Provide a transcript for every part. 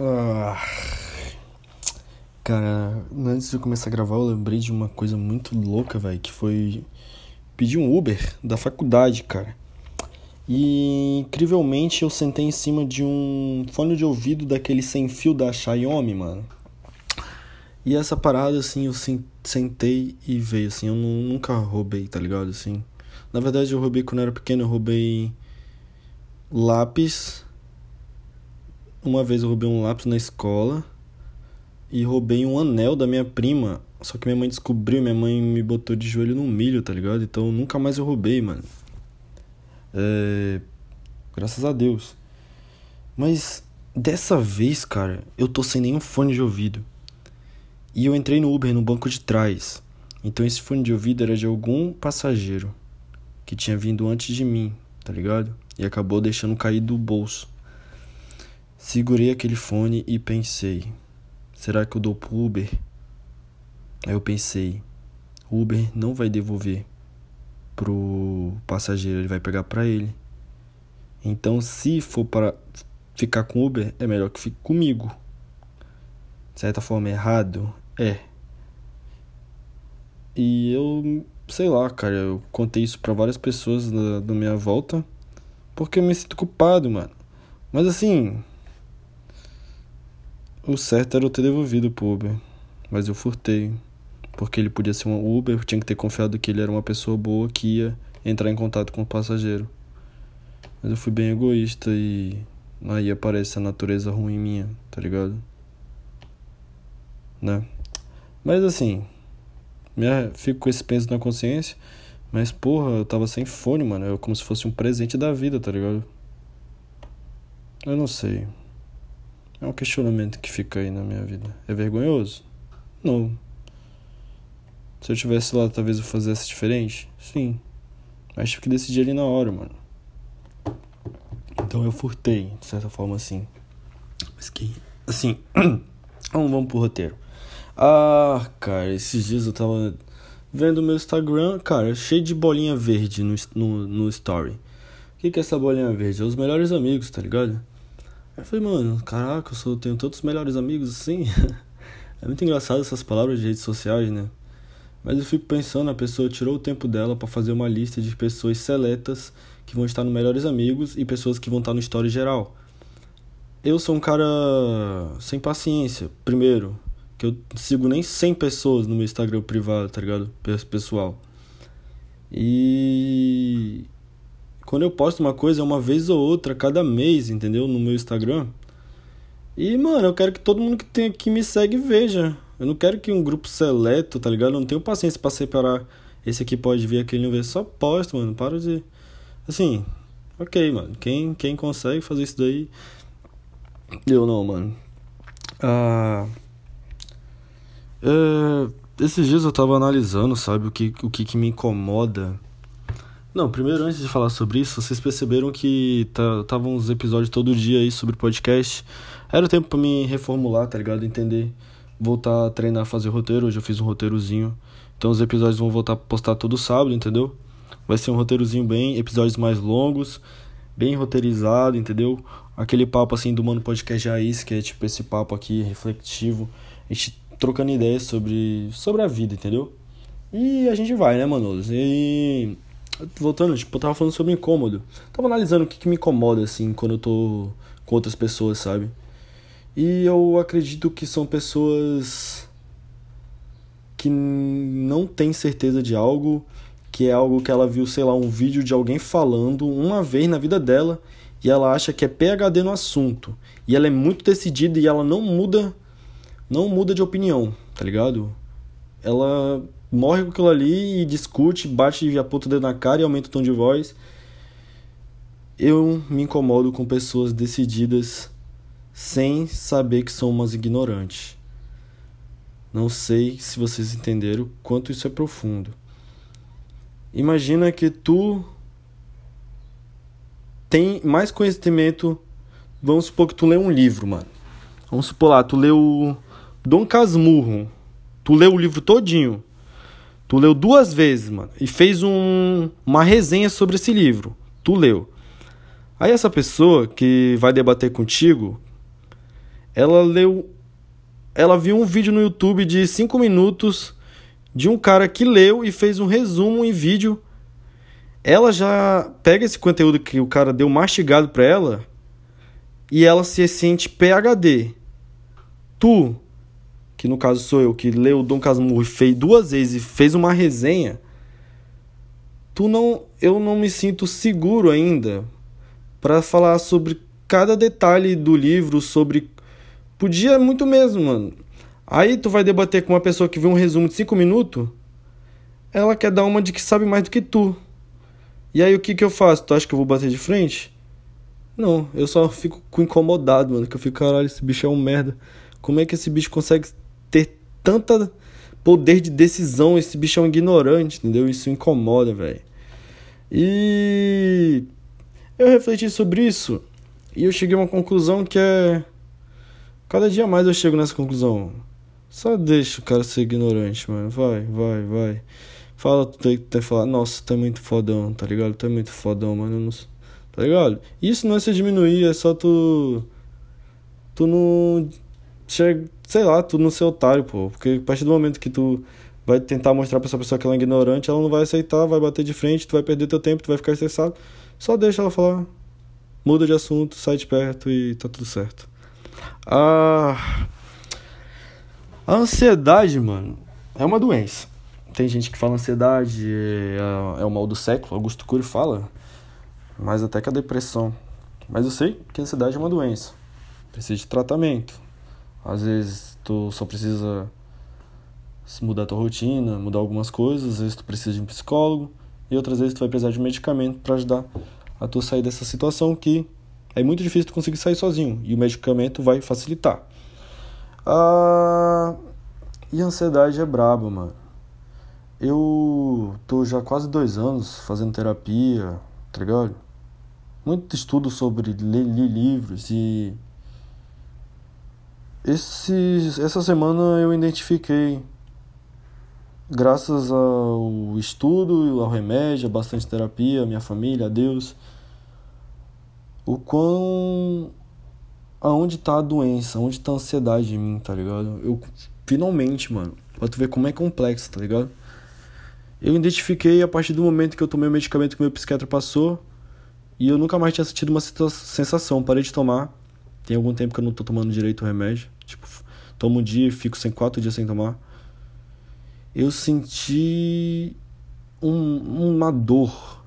Ah, cara, antes de começar a gravar, eu lembrei de uma coisa muito louca, velho, que foi pedir um Uber da faculdade, cara. E incrivelmente eu sentei em cima de um fone de ouvido daquele sem fio da Xiaomi, mano. E essa parada, assim, eu sentei e veio, assim, eu nunca roubei, tá ligado? Assim, na verdade eu roubei quando eu era pequeno, eu roubei lápis uma vez eu roubei um lápis na escola e roubei um anel da minha prima. Só que minha mãe descobriu, minha mãe me botou de joelho no milho, tá ligado? Então nunca mais eu roubei, mano. É... Graças a Deus. Mas dessa vez, cara, eu tô sem nenhum fone de ouvido. E eu entrei no Uber no banco de trás. Então esse fone de ouvido era de algum passageiro que tinha vindo antes de mim, tá ligado? E acabou deixando cair do bolso. Segurei aquele fone e pensei: será que eu dou pro Uber? Aí eu pensei: Uber não vai devolver pro passageiro, ele vai pegar para ele. Então, se for para ficar com o Uber, é melhor que fique comigo. De certa forma, errado? É. E eu, sei lá, cara, eu contei isso para várias pessoas da, da minha volta porque eu me sinto culpado, mano. Mas assim, o certo era eu ter devolvido pro Uber, mas eu furtei. Porque ele podia ser um Uber, eu tinha que ter confiado que ele era uma pessoa boa que ia entrar em contato com o passageiro. Mas eu fui bem egoísta e aí aparece a natureza ruim minha, tá ligado? Né? Mas assim, minha, fico com esse peso na consciência, mas porra, eu tava sem fone, mano. É como se fosse um presente da vida, tá ligado? Eu não sei. É um questionamento que fica aí na minha vida. É vergonhoso? Não. Se eu tivesse lá, talvez eu fizesse diferente? Sim. Mas tive que decidir ali na hora, mano. Então eu furtei, de certa forma, assim. Mas que. Assim. vamos, vamos pro roteiro. Ah, cara, esses dias eu tava vendo meu Instagram, cara, cheio de bolinha verde no, no, no story. O que, que é essa bolinha verde? É os melhores amigos, tá ligado? Eu falei, mano, caraca, eu sou, tenho tantos melhores amigos assim. é muito engraçado essas palavras de redes sociais, né? Mas eu fico pensando, a pessoa tirou o tempo dela para fazer uma lista de pessoas seletas que vão estar no Melhores Amigos e pessoas que vão estar no Story geral. Eu sou um cara sem paciência. Primeiro, que eu sigo nem 100 pessoas no meu Instagram privado, tá ligado? Pessoal. E quando eu posto uma coisa é uma vez ou outra, cada mês, entendeu? No meu Instagram. E, mano, eu quero que todo mundo que tem aqui me segue veja. Eu não quero que um grupo seleto, tá ligado? Eu não tenho paciência para separar. Esse aqui pode ver, aquele não vê. Só posto, mano. Para de. Assim, ok, mano. Quem, quem consegue fazer isso daí. Eu não, mano. Ah. É, esses dias eu tava analisando, sabe, o que, o que, que me incomoda não, primeiro, antes de falar sobre isso, vocês perceberam que estavam tá, uns episódios todo dia aí sobre podcast. Era o tempo para me reformular, tá ligado? Entender. Voltar a treinar, fazer roteiro. Hoje eu fiz um roteirozinho. Então os episódios vão voltar a postar todo sábado, entendeu? Vai ser um roteirozinho bem, episódios mais longos, bem roteirizado, entendeu? Aquele papo assim do Mano Podcast Raiz, que é tipo esse papo aqui reflexivo, a gente trocando ideias sobre, sobre a vida, entendeu? E a gente vai, né, mano? E voltando, tipo, eu tava falando sobre incômodo. Tava analisando o que, que me incomoda, assim, quando eu tô com outras pessoas, sabe? E eu acredito que são pessoas que não têm certeza de algo, que é algo que ela viu, sei lá, um vídeo de alguém falando uma vez na vida dela e ela acha que é PhD no assunto. E ela é muito decidida e ela não muda, não muda de opinião, tá ligado? Ela morre com aquilo ali e discute, bate aponta o dedo na cara e aumenta o tom de voz. Eu me incomodo com pessoas decididas sem saber que são umas ignorantes. Não sei se vocês entenderam quanto isso é profundo. Imagina que tu tem mais conhecimento. Vamos supor que tu lê um livro, mano. Vamos supor lá, tu leu Dom Casmurro. Tu leu o livro todinho. Tu leu duas vezes, mano, e fez um, uma resenha sobre esse livro. Tu leu. Aí essa pessoa que vai debater contigo, ela leu. Ela viu um vídeo no YouTube de 5 minutos de um cara que leu e fez um resumo em vídeo. Ela já pega esse conteúdo que o cara deu mastigado pra ela e ela se sente PhD. Tu, que no caso sou eu, que leu Dom Casmurro e fez duas vezes e fez uma resenha, tu não, eu não me sinto seguro ainda para falar sobre cada detalhe do livro, sobre podia muito mesmo, mano. Aí tu vai debater com uma pessoa que viu um resumo de 5 minutos, ela quer dar uma de que sabe mais do que tu. E aí o que que eu faço? Tu acha que eu vou bater de frente? Não, eu só fico incomodado, mano, que eu fico, caralho, esse bicho é um merda. Como é que esse bicho consegue ter tanta poder de decisão? Esse bicho é um ignorante, entendeu? Isso incomoda, velho. E eu refleti sobre isso e eu cheguei a uma conclusão que é. Cada dia mais eu chego nessa conclusão. Só deixa o cara ser ignorante, mano. Vai, vai, vai. Fala, tu tem que falar, nossa, tu é muito fodão, tá ligado? Tu é muito fodão, mano. Não... Tá ligado? Isso não é se diminuir, é só tu. Tu não. Chega, sei lá, tu não ser otário, pô. Porque a partir do momento que tu vai tentar mostrar pra essa pessoa que ela é ignorante, ela não vai aceitar, vai bater de frente, tu vai perder teu tempo, tu vai ficar estressado. Só deixa ela falar. Muda de assunto, sai de perto e tá tudo certo. Ah, a ansiedade, mano, é uma doença. Tem gente que fala ansiedade é, é o mal do século, Augusto Cury fala, mais até que a depressão. Mas eu sei que a ansiedade é uma doença. Precisa de tratamento. Às vezes tu só precisa mudar tua rotina, mudar algumas coisas, às vezes tu precisa de um psicólogo e outras vezes tu vai precisar de medicamento para ajudar a tu sair dessa situação que é muito difícil tu conseguir sair sozinho e o medicamento vai facilitar. Ah, e a ansiedade é braba, mano. Eu tô já quase dois anos fazendo terapia, tá ligado? Muito estudo sobre ler, ler livros e esse, essa semana eu identifiquei graças ao estudo, ao remédio, a bastante terapia, a minha família, a Deus, o quão. aonde tá a doença, onde tá a ansiedade em mim, tá ligado? Eu finalmente, mano, pra tu ver como é complexo, tá ligado? Eu identifiquei a partir do momento que eu tomei o medicamento que meu psiquiatra passou e eu nunca mais tinha sentido uma sensação. Parei de tomar. Tem algum tempo que eu não tô tomando direito o remédio. Tipo, tomo um dia e fico sem quatro dias sem tomar eu senti um, uma dor.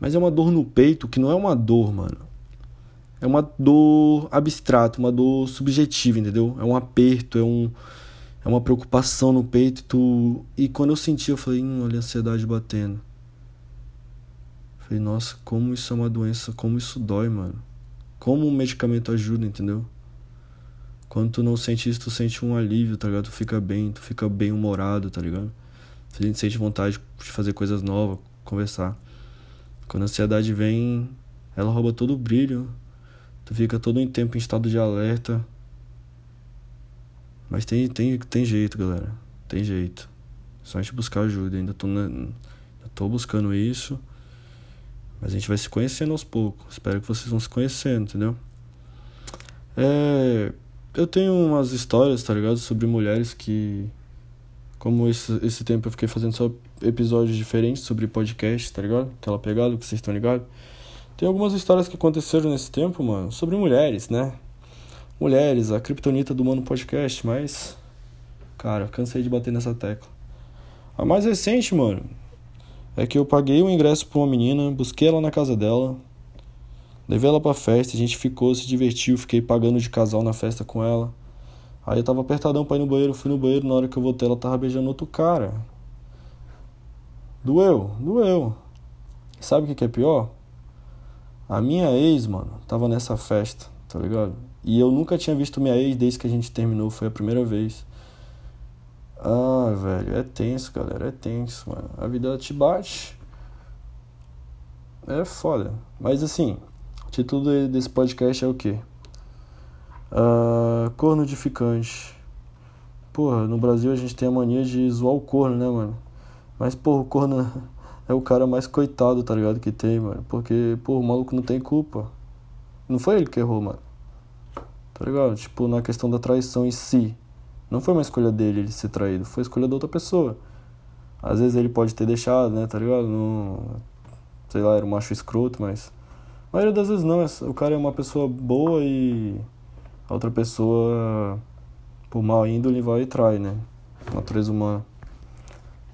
Mas é uma dor no peito que não é uma dor, mano. É uma dor abstrata, uma dor subjetiva, entendeu? É um aperto, é um é uma preocupação no peito, tu e quando eu senti, eu falei, hum, olha a ansiedade batendo. Falei, nossa, como isso é uma doença, como isso dói, mano. Como o medicamento ajuda, entendeu? Quando tu não sente isso, tu sente um alívio, tá ligado? Tu fica bem, tu fica bem humorado, tá ligado? A gente sente vontade de fazer coisas novas, conversar. Quando a ansiedade vem, ela rouba todo o brilho. Tu fica todo em tempo em estado de alerta. Mas tem, tem, tem jeito, galera. Tem jeito. Só a gente buscar ajuda. Ainda tô, na, ainda tô buscando isso. Mas a gente vai se conhecendo aos poucos. Espero que vocês vão se conhecendo, entendeu? É eu tenho umas histórias, tá ligado? Sobre mulheres que. Como esse, esse tempo eu fiquei fazendo só episódios diferentes sobre podcast, tá ligado? Aquela pegada que vocês estão ligados. Tem algumas histórias que aconteceram nesse tempo, mano, sobre mulheres, né? Mulheres, a criptonita do Mano Podcast, mas. Cara, cansei de bater nessa tecla. A mais recente, mano, é que eu paguei o ingresso pra uma menina, busquei ela na casa dela, Levei ela pra festa, a gente ficou, se divertiu, fiquei pagando de casal na festa com ela. Aí eu tava apertadão pra ir no banheiro, fui no banheiro, na hora que eu voltei ela tava beijando outro cara. Doeu, doeu. Sabe o que, que é pior? A minha ex, mano, tava nessa festa, tá ligado? E eu nunca tinha visto minha ex desde que a gente terminou, foi a primeira vez. Ah, velho, é tenso, galera, é tenso, mano. A vida te É foda. Mas assim, o título desse podcast é o quê? Uh, corno edificante. Porra, no Brasil a gente tem a mania de zoar o corno, né, mano? Mas, porra, o corno é o cara mais coitado, tá ligado? Que tem, mano. Porque, porra, o maluco não tem culpa. Não foi ele que errou, mano. Tá ligado? Tipo, na questão da traição em si. Não foi uma escolha dele ele ser traído, foi escolha da outra pessoa. Às vezes ele pode ter deixado, né, tá ligado? Não, sei lá, era um macho escroto, mas. A maioria das vezes não, o cara é uma pessoa boa e a outra pessoa, por mal índole, vai e trai, né? Natureza humana.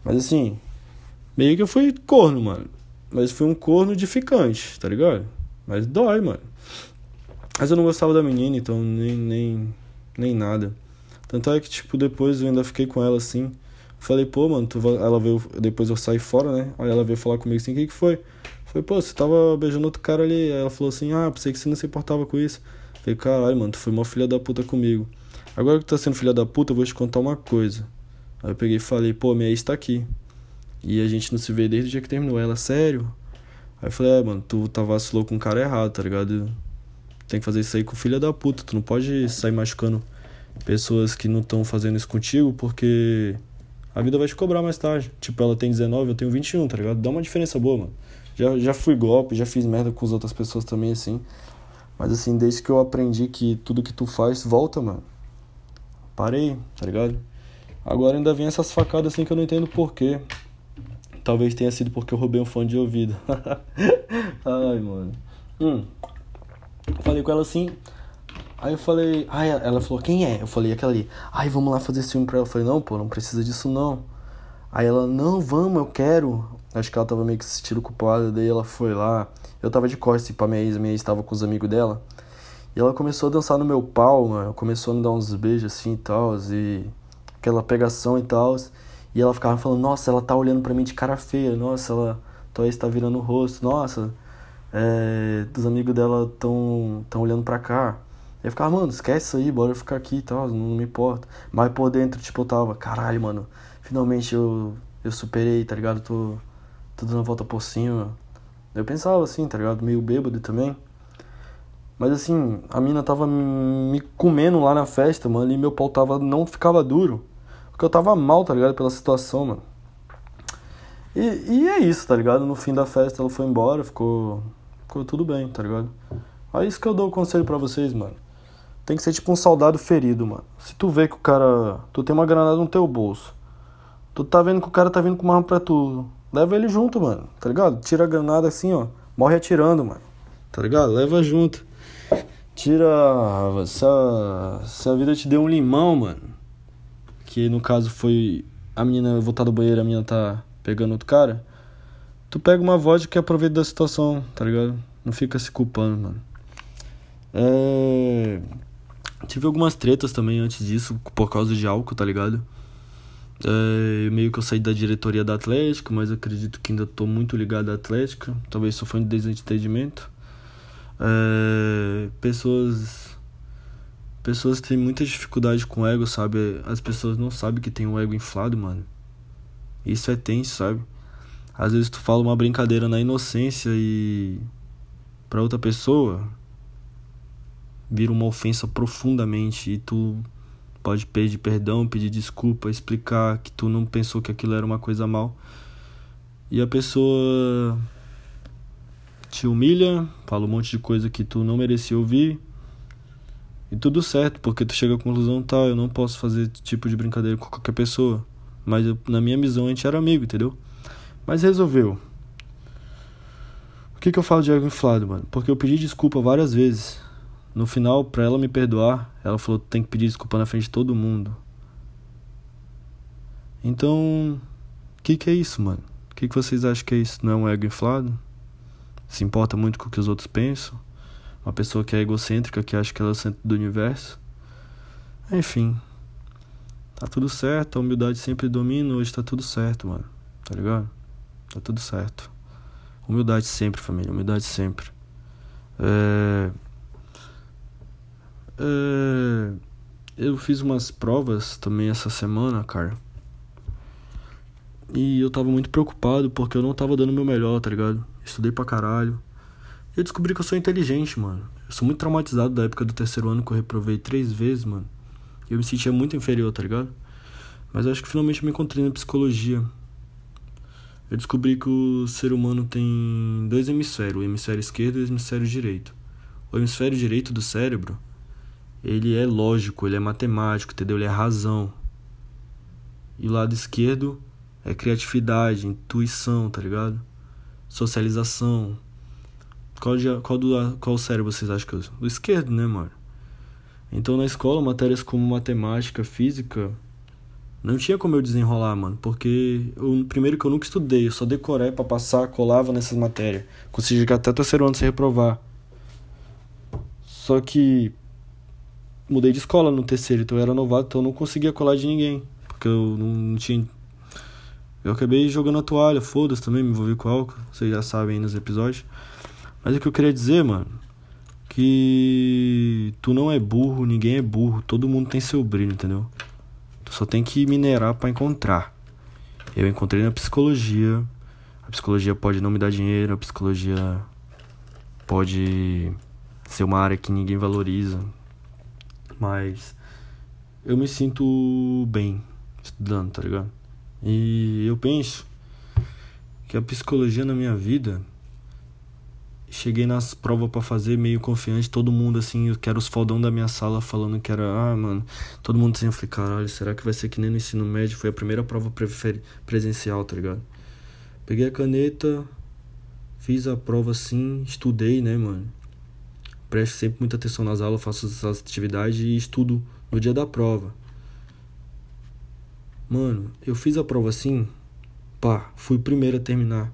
Mas assim, meio que eu fui corno, mano. Mas fui um corno edificante, tá ligado? Mas dói, mano. Mas eu não gostava da menina, então nem, nem, nem nada. Tanto é que, tipo, depois eu ainda fiquei com ela assim. Falei, pô, mano, tu ela veio. Depois eu saí fora, né? Aí ela veio falar comigo assim: o que, que foi? Falei, pô, você tava beijando outro cara ali. Aí ela falou assim: ah, pensei que você não se importava com isso. Falei, caralho, mano, tu foi uma filha da puta comigo. Agora que tu tá sendo filha da puta, eu vou te contar uma coisa. Aí eu peguei e falei, pô, minha ex tá aqui. E a gente não se vê desde o dia que terminou. Ela, sério? Aí eu falei, é, mano, tu tá vacilou com um cara errado, tá ligado? Tem que fazer isso aí com filha da puta. Tu não pode sair machucando pessoas que não estão fazendo isso contigo porque a vida vai te cobrar mais tarde. Tipo, ela tem 19, eu tenho 21, tá ligado? Dá uma diferença boa, mano. Já, já fui golpe, já fiz merda com as outras pessoas também, assim. Mas assim, desde que eu aprendi que tudo que tu faz volta, mano. Parei, tá ligado? Agora ainda vem essas facadas assim que eu não entendo porquê. Talvez tenha sido porque eu roubei um fone de ouvido. Ai, mano. Hum. Falei com ela assim. Aí eu falei, ai, ela falou, quem é? Eu falei, aquela ali. Ai, vamos lá fazer esse filme pra ela. Eu falei, não, pô, não precisa disso não. Aí ela, não, vamos, eu quero. Acho que ela tava meio que se sentindo culpada, daí ela foi lá. Eu tava de costas pra minha ex, minha ex tava com os amigos dela. E ela começou a dançar no meu pau, mano. Começou a me dar uns beijos assim e tal. E aquela pegação e tal. E ela ficava falando, nossa, ela tá olhando pra mim de cara feia. Nossa, ela tua ex tá virando o rosto. Nossa, é, os amigos dela tão, tão olhando pra cá. Eu ficava, mano, esquece isso aí, bora ficar aqui e tal, não me importa. Mas por dentro, tipo, eu tava, caralho, mano, finalmente eu, eu superei, tá ligado? Tô, tô dando a volta por cima. Eu pensava assim, tá ligado? Meio bêbado também. Mas assim, a mina tava me comendo lá na festa, mano, e meu pau tava, não ficava duro. Porque eu tava mal, tá ligado? Pela situação, mano. E, e é isso, tá ligado? No fim da festa ela foi embora, ficou, ficou tudo bem, tá ligado? Aí isso que eu dou o conselho para vocês, mano. Tem que ser tipo um soldado ferido, mano. Se tu vê que o cara. Tu tem uma granada no teu bolso. Tu tá vendo que o cara tá vindo com uma arma pra tu. Leva ele junto, mano. Tá ligado? Tira a granada assim, ó. Morre atirando, mano. Tá ligado? Leva junto. Tira. Se a, se a vida te deu um limão, mano. Que no caso foi a menina voltar do banheiro, a menina tá pegando outro cara. Tu pega uma vodka e aproveita da situação, tá ligado? Não fica se culpando, mano. É... Tive algumas tretas também antes disso, por causa de álcool, tá ligado? É, meio que eu saí da diretoria da Atlética, mas acredito que ainda tô muito ligado à Atlética. Talvez só foi um desentendimento. É, pessoas pessoas têm muita dificuldade com ego, sabe? As pessoas não sabem que tem um ego inflado, mano. Isso é tenso, sabe? Às vezes tu fala uma brincadeira na inocência e para outra pessoa vira uma ofensa profundamente e tu pode pedir perdão, pedir desculpa, explicar que tu não pensou que aquilo era uma coisa mal. E a pessoa te humilha, fala um monte de coisa que tu não merecia ouvir. E tudo certo, porque tu chega à conclusão, tá, eu não posso fazer esse tipo de brincadeira com qualquer pessoa. Mas eu, na minha visão a gente era amigo, entendeu? Mas resolveu. O que, que eu falo de ego inflado, mano? Porque eu pedi desculpa várias vezes. No final, pra ela me perdoar, ela falou: tem que pedir desculpa na frente de todo mundo. Então, o que, que é isso, mano? O que, que vocês acham que é isso? Não é um ego inflado? Se importa muito com o que os outros pensam? Uma pessoa que é egocêntrica, que acha que ela é o centro do universo? Enfim. Tá tudo certo, a humildade sempre domina, hoje tá tudo certo, mano. Tá ligado? Tá tudo certo. Humildade sempre, família, humildade sempre. É... É... Eu fiz umas provas também essa semana, cara. E eu tava muito preocupado porque eu não tava dando o meu melhor, tá ligado? Estudei pra caralho. E eu descobri que eu sou inteligente, mano. Eu sou muito traumatizado da época do terceiro ano que eu reprovei três vezes, mano. Eu me sentia muito inferior, tá ligado? Mas acho que finalmente eu me encontrei na psicologia. Eu descobri que o ser humano tem dois hemisférios, o hemisfério esquerdo e o hemisfério direito. O hemisfério direito do cérebro, ele é lógico, ele é matemático, entendeu? Ele é razão. E o lado esquerdo é criatividade, intuição, tá ligado? Socialização. Qual, de, qual, do, qual cérebro vocês acham que uso? O esquerdo, né, mano? Então na escola, matérias como matemática, física, não tinha como eu desenrolar, mano. Porque, eu, primeiro que eu nunca estudei, eu só decorei para passar, colava nessas matérias. Consegui até terceiro ano sem reprovar. Só que mudei de escola no terceiro, então eu era novato, então eu não conseguia colar de ninguém. Porque eu não, tinha. Eu acabei jogando a toalha, foda-se também, me envolvi com álcool, vocês já sabem aí nos episódios. Mas o que eu queria dizer, mano, que tu não é burro, ninguém é burro, todo mundo tem seu brilho, entendeu? Tu só tem que minerar para encontrar. Eu encontrei na psicologia. A psicologia pode não me dar dinheiro, a psicologia pode ser uma área que ninguém valoriza, mas eu me sinto bem estudando, tá ligado? E eu penso que a psicologia na minha vida cheguei nas provas para fazer meio confiante, todo mundo assim, eu quero os faldão da minha sala falando que era, ah, mano, todo mundo assim, eu falei, caralho, será que vai ser que nem no ensino médio? Foi a primeira prova presencial, tá ligado? Peguei a caneta, fiz a prova assim, estudei, né, mano? Presto sempre muita atenção nas aulas, faço as atividades e estudo no dia da prova. Mano, eu fiz a prova assim, pá, fui o primeiro a terminar.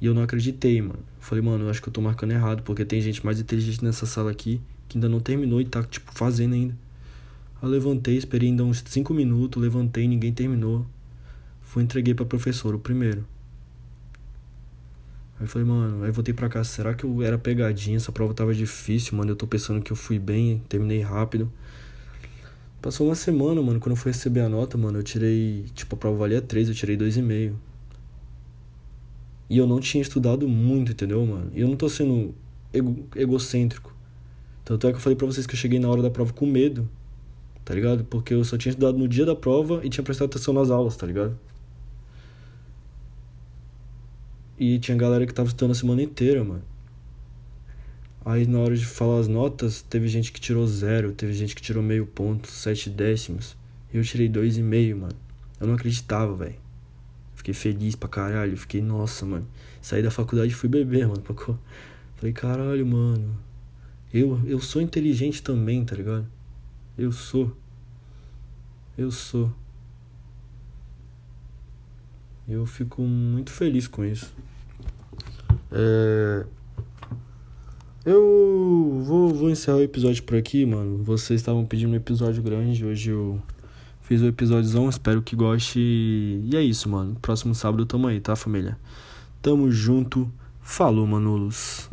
E eu não acreditei, mano. Falei, mano, eu acho que eu tô marcando errado, porque tem gente mais inteligente nessa sala aqui que ainda não terminou e tá, tipo, fazendo ainda. Eu levantei, esperei ainda uns 5 minutos, levantei, ninguém terminou. Fui entreguei pra professora, o primeiro. Aí falei, mano, aí voltei pra casa, será que eu era pegadinha? Essa prova tava difícil, mano. Eu tô pensando que eu fui bem, terminei rápido. Passou uma semana, mano, quando eu fui receber a nota, mano, eu tirei, tipo, a prova valia 3, eu tirei 2,5. E eu não tinha estudado muito, entendeu, mano? E eu não tô sendo ego, egocêntrico. Tanto é que eu falei pra vocês que eu cheguei na hora da prova com medo, tá ligado? Porque eu só tinha estudado no dia da prova e tinha prestado atenção nas aulas, tá ligado? E tinha galera que tava estudando a semana inteira, mano. Aí na hora de falar as notas, teve gente que tirou zero, teve gente que tirou meio ponto, sete décimos. E eu tirei dois e meio, mano. Eu não acreditava, velho. Fiquei feliz pra caralho. Fiquei, nossa, mano. Saí da faculdade e fui beber, mano. Falei, caralho, mano. Eu, eu sou inteligente também, tá ligado? Eu sou. Eu sou. Eu fico muito feliz com isso. É... Eu vou, vou encerrar o episódio por aqui, mano. Vocês estavam pedindo um episódio grande. Hoje eu fiz o episódiozão. Espero que goste. E é isso, mano. Próximo sábado tamo aí, tá, família? Tamo junto. Falou, Manulos.